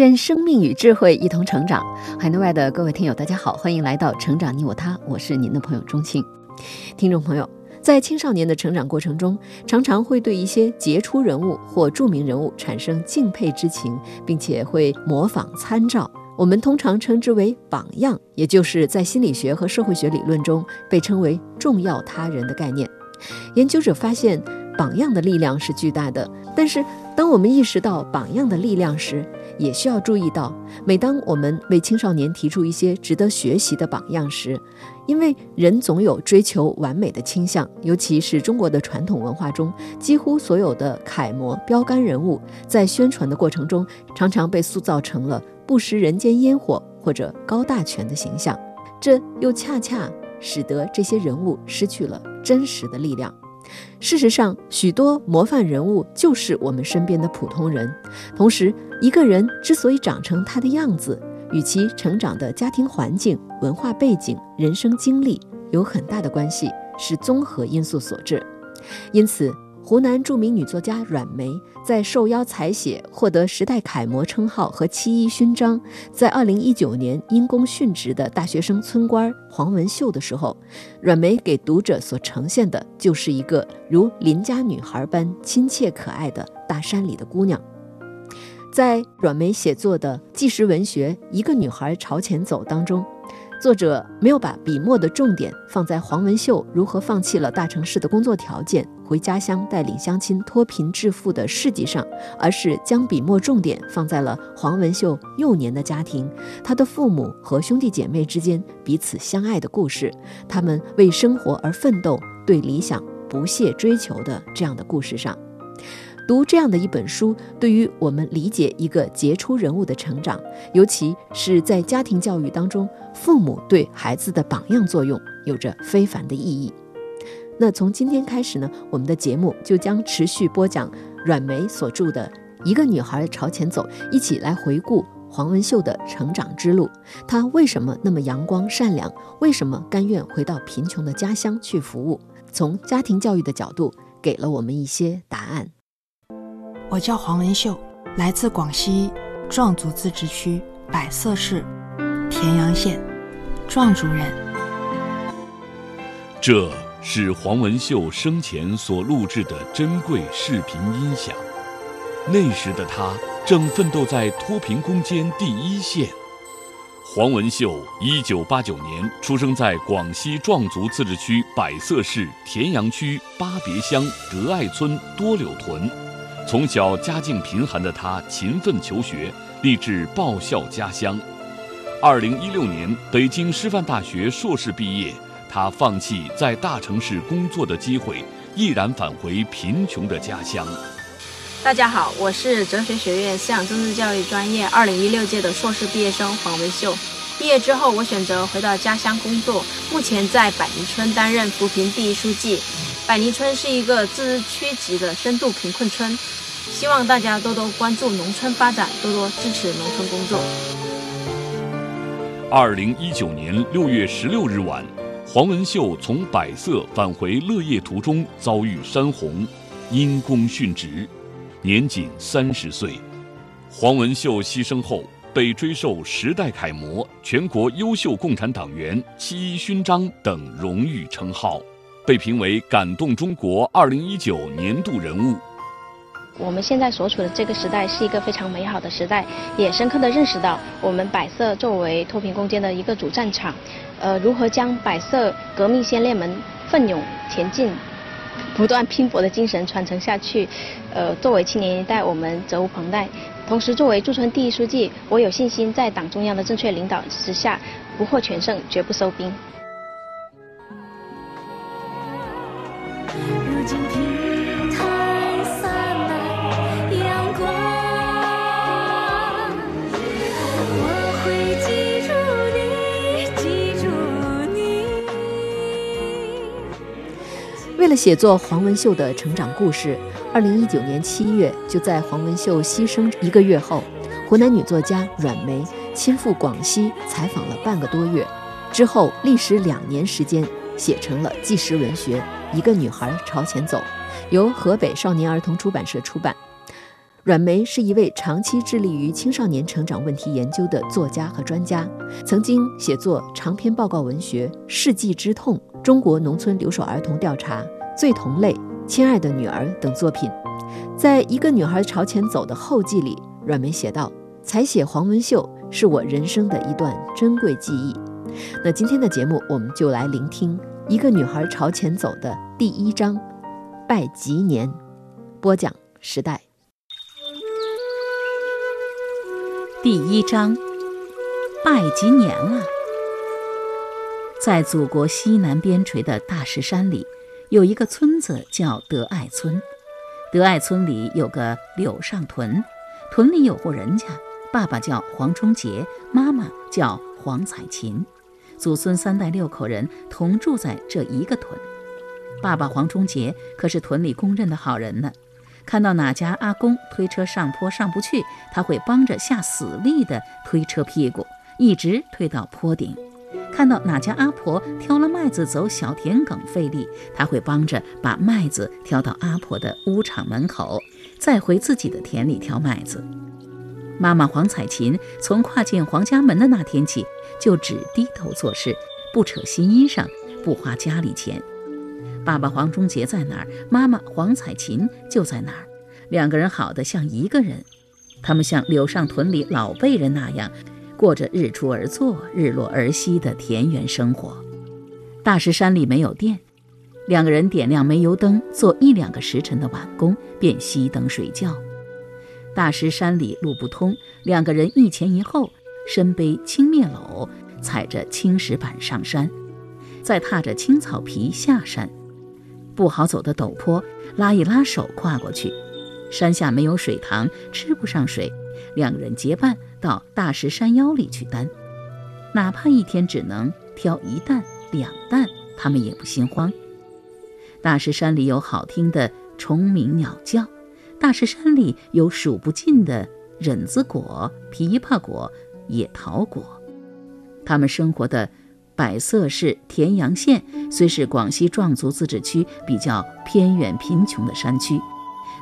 愿生命与智慧一同成长。海内外的各位听友，大家好，欢迎来到《成长你我他》，我是您的朋友钟庆。听众朋友，在青少年的成长过程中，常常会对一些杰出人物或著名人物产生敬佩之情，并且会模仿参照。我们通常称之为榜样，也就是在心理学和社会学理论中被称为重要他人的概念。研究者发现，榜样的力量是巨大的。但是，当我们意识到榜样的力量时，也需要注意到，每当我们为青少年提出一些值得学习的榜样时，因为人总有追求完美的倾向，尤其是中国的传统文化中，几乎所有的楷模、标杆人物，在宣传的过程中，常常被塑造成了不食人间烟火或者高大全的形象，这又恰恰使得这些人物失去了真实的力量。事实上，许多模范人物就是我们身边的普通人。同时，一个人之所以长成他的样子，与其成长的家庭环境、文化背景、人生经历有很大的关系，是综合因素所致。因此，湖南著名女作家阮梅在受邀采写、获得时代楷模称号和七一勋章，在二零一九年因公殉职的大学生村官黄文秀的时候，阮梅给读者所呈现的就是一个如邻家女孩般亲切可爱的大山里的姑娘。在阮梅写作的纪实文学《一个女孩朝前走》当中。作者没有把笔墨的重点放在黄文秀如何放弃了大城市的工作条件，回家乡带领乡亲脱贫致富的事迹上，而是将笔墨重点放在了黄文秀幼年的家庭，他的父母和兄弟姐妹之间彼此相爱的故事，他们为生活而奋斗、对理想不懈追求的这样的故事上。读这样的一本书，对于我们理解一个杰出人物的成长，尤其是在家庭教育当中，父母对孩子的榜样作用有着非凡的意义。那从今天开始呢，我们的节目就将持续播讲阮梅所著的《一个女孩朝前走》，一起来回顾黄文秀的成长之路。她为什么那么阳光善良？为什么甘愿回到贫穷的家乡去服务？从家庭教育的角度，给了我们一些答案。我叫黄文秀，来自广西壮族自治区百色市田阳县，壮族人。这是黄文秀生前所录制的珍贵视频音响。那时的他正奋斗在脱贫攻坚第一线。黄文秀，一九八九年出生在广西壮族自治区百色市田阳区巴别乡德爱村多柳屯。从小家境贫寒的他勤奋求学，立志报效家乡。二零一六年，北京师范大学硕士毕业，他放弃在大城市工作的机会，毅然返回贫穷的家乡。大家好，我是哲学学院思想政治教育专业二零一六届的硕士毕业生黄文秀。毕业之后，我选择回到家乡工作，目前在百宁村担任扶贫第一书记。百宁村是一个自治区级的深度贫困村，希望大家多多关注农村发展，多多支持农村工作。二零一九年六月十六日晚，黄文秀从百色返回乐业途中遭遇山洪，因公殉职，年仅三十岁。黄文秀牺牲后，被追授时代楷模、全国优秀共产党员、七一勋章等荣誉称号。被评为感动中国二零一九年度人物。我们现在所处的这个时代是一个非常美好的时代，也深刻的认识到我们百色作为脱贫攻坚的一个主战场，呃，如何将百色革命先烈们奋勇前进、不断拼搏的精神传承下去，呃，作为青年一代，我们责无旁贷。同时，作为驻村第一书记，我有信心在党中央的正确领导之下，不获全胜，绝不收兵。了写作黄文秀的成长故事，二零一九年七月，就在黄文秀牺牲一个月后，湖南女作家阮梅亲赴广西采访了半个多月，之后历时两年时间，写成了纪实文学《一个女孩朝前走》，由河北少年儿童出版社出版。阮梅是一位长期致力于青少年成长问题研究的作家和专家，曾经写作长篇报告文学《世纪之痛》《中国农村留守儿童调查》《最同类》《亲爱的女儿》等作品。在一个女孩朝前走的后记里，阮梅写道：“采写黄文秀是我人生的一段珍贵记忆。”那今天的节目，我们就来聆听《一个女孩朝前走》的第一章《拜吉年》，播讲时代。第一章，拜吉年了。在祖国西南边陲的大石山里，有一个村子叫德爱村。德爱村里有个柳上屯，屯里有户人家，爸爸叫黄忠杰，妈妈叫黄彩琴，祖孙三代六口人同住在这一个屯。爸爸黄忠杰可是屯里公认的好人呢。看到哪家阿公推车上坡上不去，他会帮着下死力的推车屁股，一直推到坡顶；看到哪家阿婆挑了麦子走小田埂费力，他会帮着把麦子挑到阿婆的屋场门口，再回自己的田里挑麦子。妈妈黄彩琴从跨进黄家门的那天起，就只低头做事，不扯新衣裳，不花家里钱。爸爸黄忠杰在哪儿，妈妈黄彩琴就在哪儿，两个人好的像一个人。他们像柳上屯里老辈人那样，过着日出而作、日落而息的田园生活。大石山里没有电，两个人点亮煤油灯，做一两个时辰的晚工，便熄灯睡觉。大石山里路不通，两个人一前一后，身背青篾篓，踩着青石板上山，再踏着青草皮下山。不好走的陡坡，拉一拉手跨过去。山下没有水塘，吃不上水，两人结伴到大石山腰里去担。哪怕一天只能挑一担、两担，他们也不心慌。大石山里有好听的虫鸣鸟叫，大石山里有数不尽的忍子果、枇杷果、野桃果。他们生活的。百色市田阳县虽是广西壮族自治区比较偏远贫穷的山区，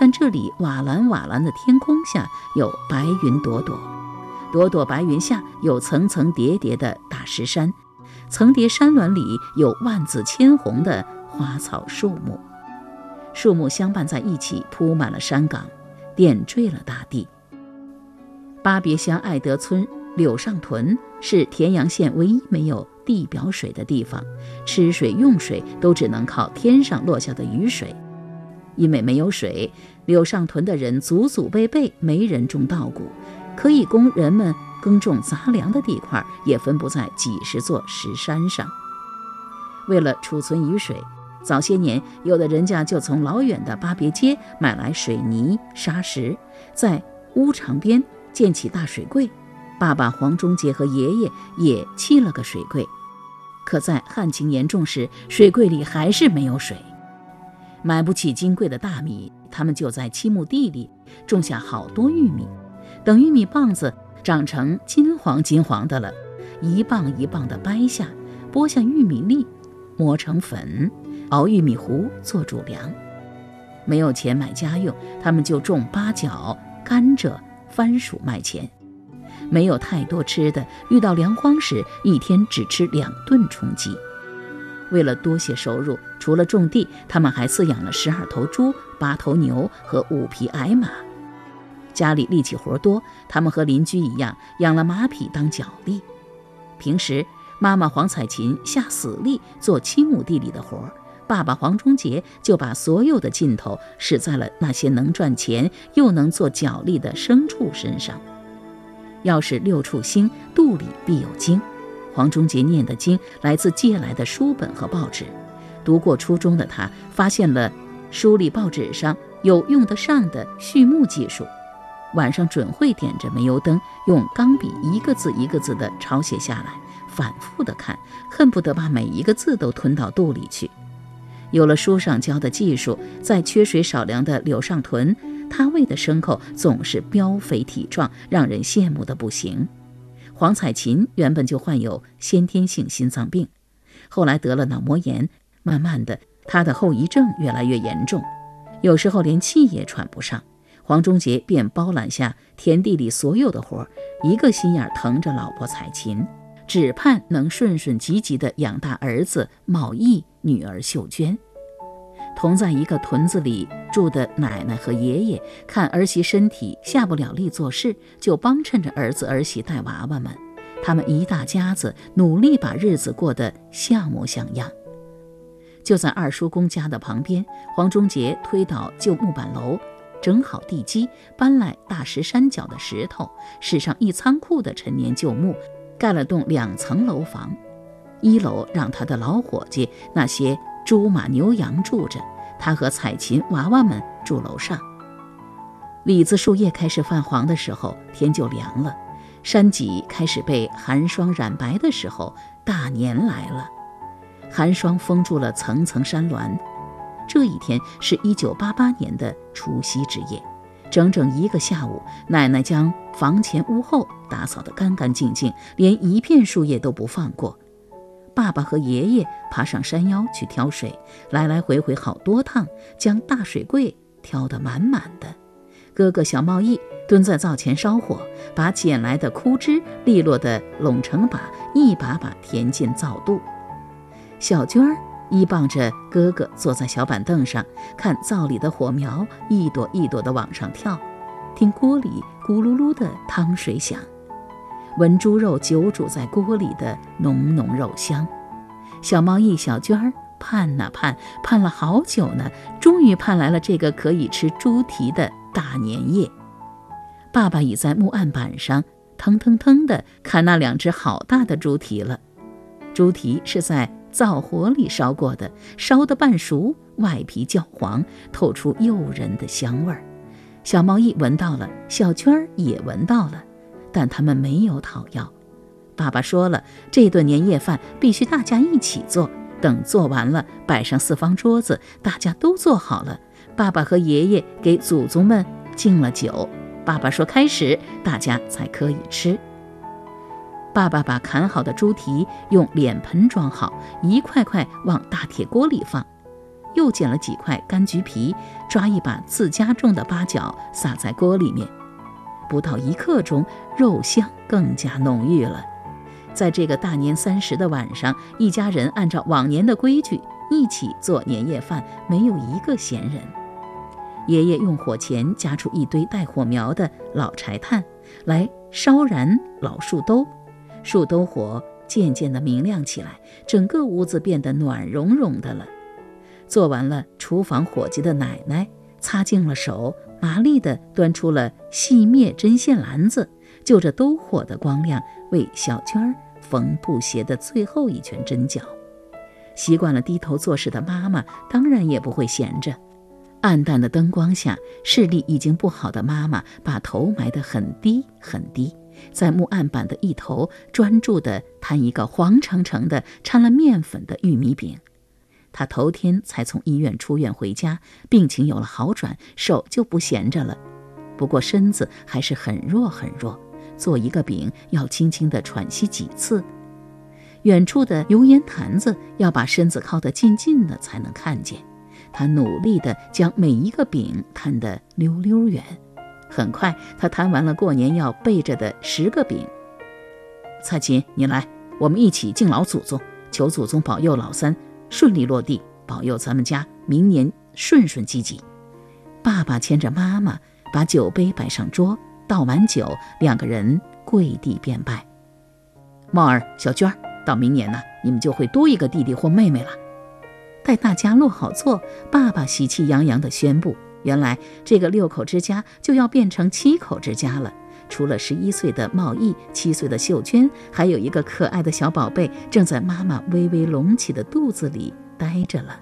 但这里瓦蓝瓦蓝的天空下有白云朵朵，朵朵白云下有层层叠叠的大石山，层叠山峦里有万紫千红的花草树木，树木相伴在一起，铺满了山岗，点缀了大地。巴别乡爱德村柳上屯是田阳县唯一没有。地表水的地方，吃水用水都只能靠天上落下的雨水。因为没有水，柳上屯的人祖祖辈辈没人种稻谷，可以供人们耕种杂粮的地块也分布在几十座石山上。为了储存雨水，早些年有的人家就从老远的巴别街买来水泥、沙石，在屋场边建起大水柜。爸爸黄忠杰和爷爷也砌了个水柜。可在旱情严重时，水柜里还是没有水，买不起金贵的大米，他们就在七亩地里种下好多玉米。等玉米棒子长成金黄金黄的了，一棒一棒的掰下，剥下玉米粒，磨成粉，熬玉米糊做主粮。没有钱买家用，他们就种八角、甘蔗、番薯卖钱。没有太多吃的，遇到粮荒时，一天只吃两顿充饥。为了多些收入，除了种地，他们还饲养了十二头猪、八头牛和五匹矮马。家里力气活多，他们和邻居一样养了马匹当脚力。平时，妈妈黄彩琴下死力做七亩地里的活，爸爸黄忠杰就把所有的劲头使在了那些能赚钱又能做脚力的牲畜身上。要是六畜兴，肚里必有精。黄忠杰念的经来自借来的书本和报纸。读过初中的他，发现了书里报纸上有用得上的序幕技术。晚上准会点着煤油灯，用钢笔一个字一个字地抄写下来，反复地看，恨不得把每一个字都吞到肚里去。有了书上教的技术，在缺水少粮的柳上屯，他喂的牲口总是膘肥体壮，让人羡慕的不行。黄彩琴原本就患有先天性心脏病，后来得了脑膜炎，慢慢的，她的后遗症越来越严重，有时候连气也喘不上。黄忠杰便包揽下田地里所有的活儿，一个心眼疼着老婆彩琴。只盼能顺顺吉吉地养大儿子茂义，女儿秀娟。同在一个屯子里住的奶奶和爷爷，看儿媳身体下不了力做事，就帮衬着儿子儿媳带娃娃们。他们一大家子努力把日子过得像模像样。就在二叔公家的旁边，黄忠杰推倒旧木板楼，整好地基，搬来大石山脚的石头，使上一仓库的陈年旧木。盖了栋两层楼房，一楼让他的老伙计那些猪马牛羊住着，他和彩琴娃娃们住楼上。李子树叶开始泛黄的时候，天就凉了；山脊开始被寒霜染白的时候，大年来了。寒霜封住了层层山峦。这一天是一九八八年的除夕之夜。整整一个下午，奶奶将房前屋后打扫得干干净净，连一片树叶都不放过。爸爸和爷爷爬上山腰去挑水，来来回回好多趟，将大水柜挑得满满的。哥哥小茂义蹲在灶前烧火，把捡来的枯枝利落地拢成把，一把把填进灶肚。小娟儿。依傍着哥哥坐在小板凳上，看灶里的火苗一朵一朵地往上跳，听锅里咕噜噜的汤水响，闻猪肉久煮在锅里的浓浓肉香。小猫一小娟儿盼呐盼，盼了好久呢，终于盼来了这个可以吃猪蹄的大年夜。爸爸已在木案板上腾腾腾地砍那两只好大的猪蹄了，猪蹄是在。灶火里烧过的，烧得半熟，外皮焦黄，透出诱人的香味儿。小猫一闻到了，小圈儿也闻到了，但他们没有讨要。爸爸说了，这顿年夜饭必须大家一起做。等做完了，摆上四方桌子，大家都坐好了。爸爸和爷爷给祖宗们敬了酒。爸爸说开始，大家才可以吃。爸爸把砍好的猪蹄用脸盆装好，一块块往大铁锅里放，又捡了几块柑橘皮，抓一把自家种的八角撒在锅里面。不到一刻钟，肉香更加浓郁了。在这个大年三十的晚上，一家人按照往年的规矩一起做年夜饭，没有一个闲人。爷爷用火钳夹出一堆带火苗的老柴炭，来烧燃老树兜。树兜火渐渐地明亮起来，整个屋子变得暖融融的了。做完了，厨房伙计的奶奶擦净了手，麻利地端出了细篾针线篮子，就着兜火的光亮，为小娟儿缝布鞋的最后一圈针脚。习惯了低头做事的妈妈，当然也不会闲着。暗淡的灯光下，视力已经不好的妈妈把头埋得很低很低。在木案板的一头专注地摊一个黄澄澄的掺了面粉的玉米饼。他头天才从医院出院回家，病情有了好转，手就不闲着了。不过身子还是很弱很弱，做一个饼要轻轻地喘息几次。远处的油烟坛子要把身子靠得近近的才能看见。他努力地将每一个饼摊得溜溜圆。很快，他摊完了过年要备着的十个饼。蔡琴，你来，我们一起敬老祖宗，求祖宗保佑老三顺利落地，保佑咱们家明年顺顺积积。爸爸牵着妈妈，把酒杯摆上桌，倒满酒，两个人跪地便拜。茂儿、小娟儿，到明年呢，你们就会多一个弟弟或妹妹了。待大家落好座，爸爸喜气洋洋地宣布。原来这个六口之家就要变成七口之家了。除了十一岁的茂义、七岁的秀娟，还有一个可爱的小宝贝正在妈妈微微隆起的肚子里待着了。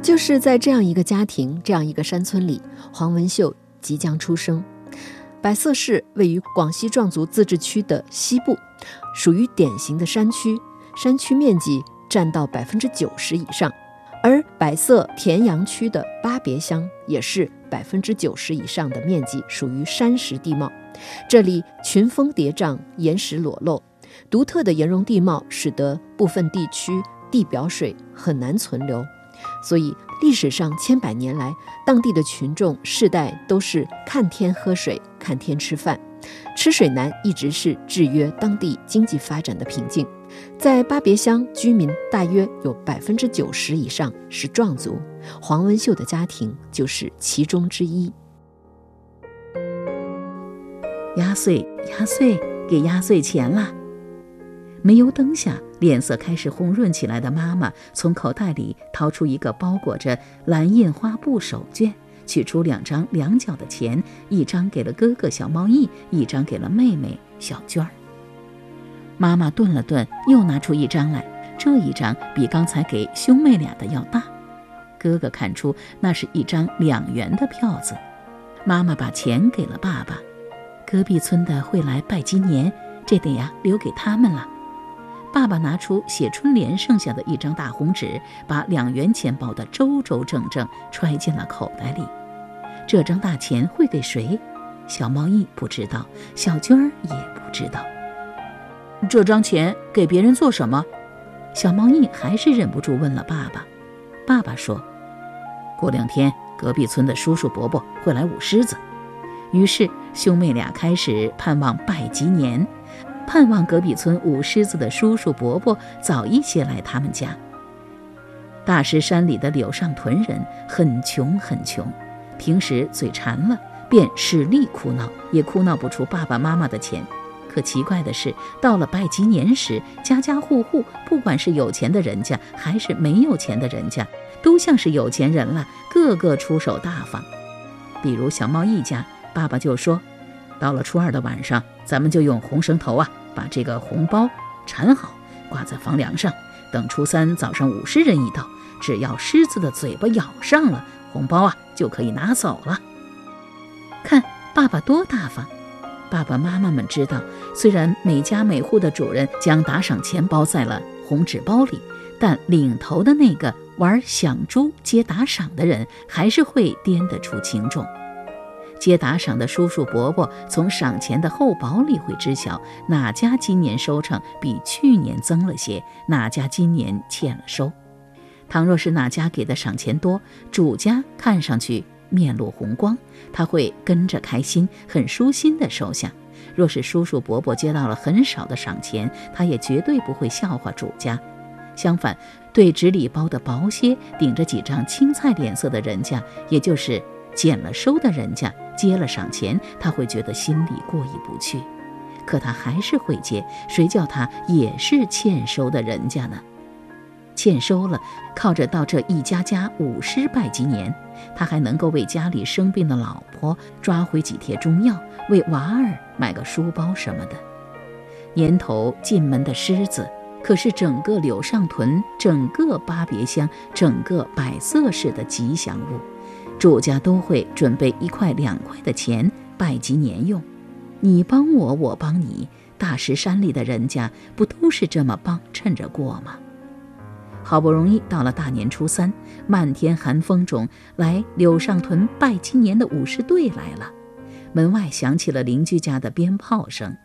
就是在这样一个家庭、这样一个山村里，黄文秀即将出生。百色市位于广西壮族自治区的西部，属于典型的山区，山区面积占到百分之九十以上。而百色田阳区的巴别乡也是百分之九十以上的面积属于山石地貌，这里群峰叠嶂，岩石裸露，独特的岩溶地貌使得部分地区地表水很难存留，所以历史上千百年来，当地的群众世代都是看天喝水，看天吃饭，吃水难一直是制约当地经济发展的瓶颈。在巴别乡，居民大约有百分之九十以上是壮族，黄文秀的家庭就是其中之一。压岁，压岁，给压岁钱啦！煤油灯下，脸色开始红润起来的妈妈从口袋里掏出一个包裹着蓝印花布手绢，取出两张两角的钱，一张给了哥哥小猫易，一张给了妹妹小娟儿。妈妈顿了顿，又拿出一张来。这一张比刚才给兄妹俩的要大。哥哥看出那是一张两元的票子。妈妈把钱给了爸爸。隔壁村的会来拜金年，这得呀留给他们了。爸爸拿出写春联剩下的一张大红纸，把两元钱包得周周正正，揣进了口袋里。这张大钱会给谁？小猫易不知道，小娟儿也不知道。这张钱给别人做什么？小猫易还是忍不住问了爸爸。爸爸说：“过两天隔壁村的叔叔伯伯会来舞狮子。”于是兄妹俩开始盼望拜吉年，盼望隔壁村舞狮子的叔叔伯伯早一些来他们家。大石山里的柳上屯人很穷很穷，平时嘴馋了便使力哭闹，也哭闹不出爸爸妈妈的钱。可奇怪的是，到了拜吉年时，家家户户，不管是有钱的人家还是没有钱的人家，都像是有钱人了，个个出手大方。比如小猫一家，爸爸就说：“到了初二的晚上，咱们就用红绳头啊，把这个红包缠好，挂在房梁上。等初三早上午狮人一到，只要狮子的嘴巴咬上了，红包啊就可以拿走了。看爸爸多大方！”爸爸妈妈们知道，虽然每家每户的主人将打赏钱包在了红纸包里，但领头的那个玩响珠接打赏的人，还是会掂得出轻重。接打赏的叔叔伯伯从赏钱的厚薄里会知晓哪家今年收成比去年增了些，哪家今年欠了收。倘若是哪家给的赏钱多，主家看上去。面露红光，他会跟着开心，很舒心地收下。若是叔叔伯伯接到了很少的赏钱，他也绝对不会笑话主家。相反，对纸里包的薄些、顶着几张青菜脸色的人家，也就是捡了收的人家，接了赏钱，他会觉得心里过意不去。可他还是会接，谁叫他也是欠收的人家呢？欠收了，靠着到这一家家舞狮拜吉年，他还能够为家里生病的老婆抓回几贴中药，为娃儿买个书包什么的。年头进门的狮子，可是整个柳上屯、整个巴别乡、整个百色市的吉祥物，主家都会准备一块两块的钱拜吉年用。你帮我，我帮你，大石山里的人家不都是这么帮衬着过吗？好不容易到了大年初三，漫天寒风中来柳上屯拜金年的武士队来了。门外响起了邻居家的鞭炮声，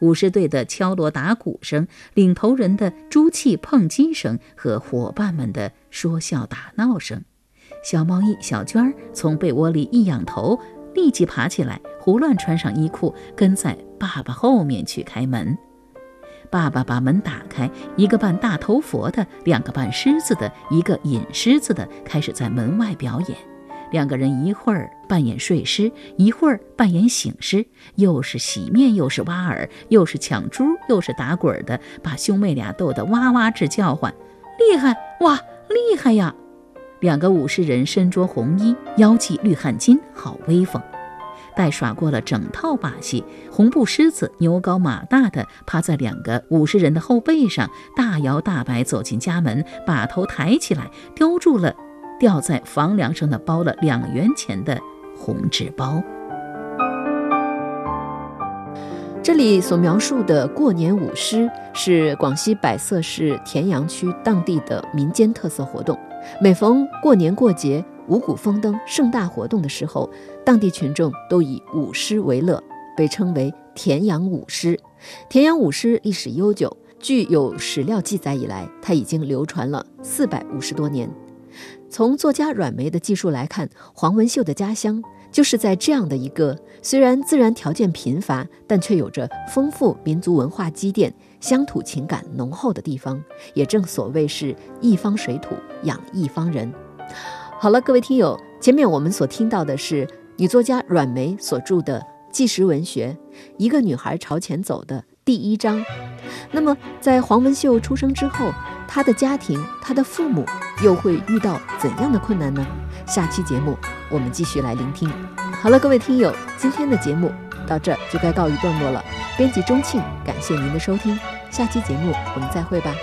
武士队的敲锣打鼓声，领头人的珠气碰击声和伙伴们的说笑打闹声。小猫一小娟儿从被窝里一仰头，立即爬起来，胡乱穿上衣裤，跟在爸爸后面去开门。爸爸把门打开，一个扮大头佛的，两个扮狮子的，一个引狮子的，开始在门外表演。两个人一会儿扮演睡狮，一会儿扮演醒狮，又是洗面，又是挖耳，又是抢珠，又是打滚的，把兄妹俩逗得哇哇直叫唤。厉害哇，厉害呀！两个武士人身着红衣，腰系绿汗巾，好威风。待耍过了整套把戏，红布狮子牛高马大的趴在两个武士人的后背上，大摇大摆走进家门，把头抬起来，叼住了吊在房梁上的包了两元钱的红纸包。这里所描述的过年舞狮是广西百色市田阳区当地的民间特色活动，每逢过年过节、五谷丰登、盛大活动的时候，当地群众都以舞狮为乐，被称为田阳舞狮。田阳舞狮历史悠久，据有史料记载以来，它已经流传了四百五十多年。从作家阮梅的记述来看，黄文秀的家乡就是在这样的一个虽然自然条件贫乏，但却有着丰富民族文化积淀、乡土情感浓厚的地方。也正所谓是一方水土养一方人。好了，各位听友，前面我们所听到的是女作家阮梅所著的纪实文学《一个女孩朝前走》的第一章。那么，在黄文秀出生之后，她的家庭、她的父母又会遇到怎样的困难呢？下期节目我们继续来聆听。好了，各位听友，今天的节目到这就该告一段落了。编辑钟庆，感谢您的收听，下期节目我们再会吧。